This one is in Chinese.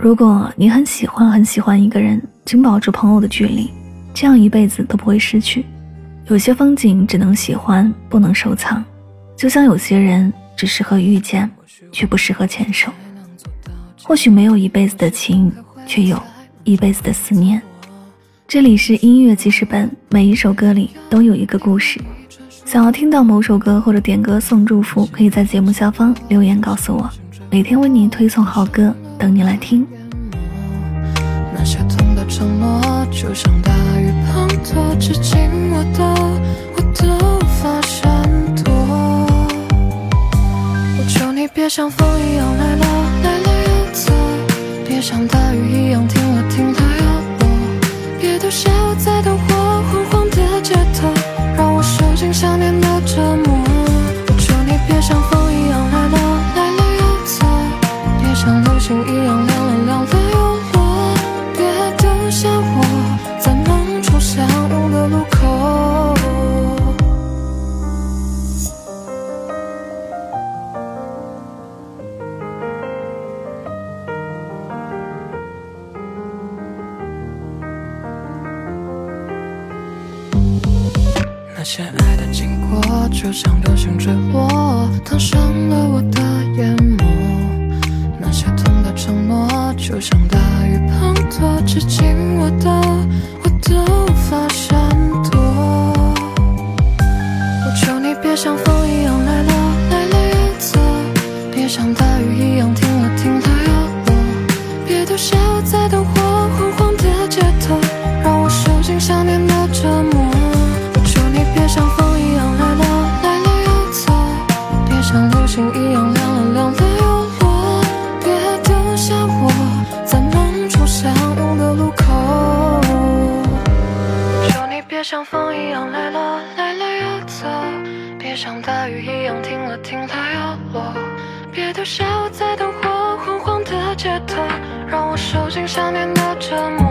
如果你很喜欢很喜欢一个人，请保持朋友的距离，这样一辈子都不会失去。有些风景只能喜欢，不能收藏。就像有些人只适合遇见，却不适合牵手。或许没有一辈子的情，却有一辈子的思念。这里是音乐记事本，每一首歌里都有一个故事。想要听到某首歌或者点歌送祝福，可以在节目下方留言告诉我，每天为你推送好歌。等你来听。那些痛的承诺，就像大雨滂沱，至今我都我都无法闪躲。我求你别像风一样来了来了又走，别像大雨一样停了停了像流星一样亮了亮了又落，别丢下我在梦中相拥的路口。那些爱的经过，就像流星坠落，烫伤了我的眼眸。就像大雨滂沱，至今我都我都无法闪躲。我求你别像风一样来了来了又走，别像大雨一样停像风一样来了来了又走，别像大雨一样停了停了又落，别丢下我在灯火昏黄的街头，让我受尽想念的折磨。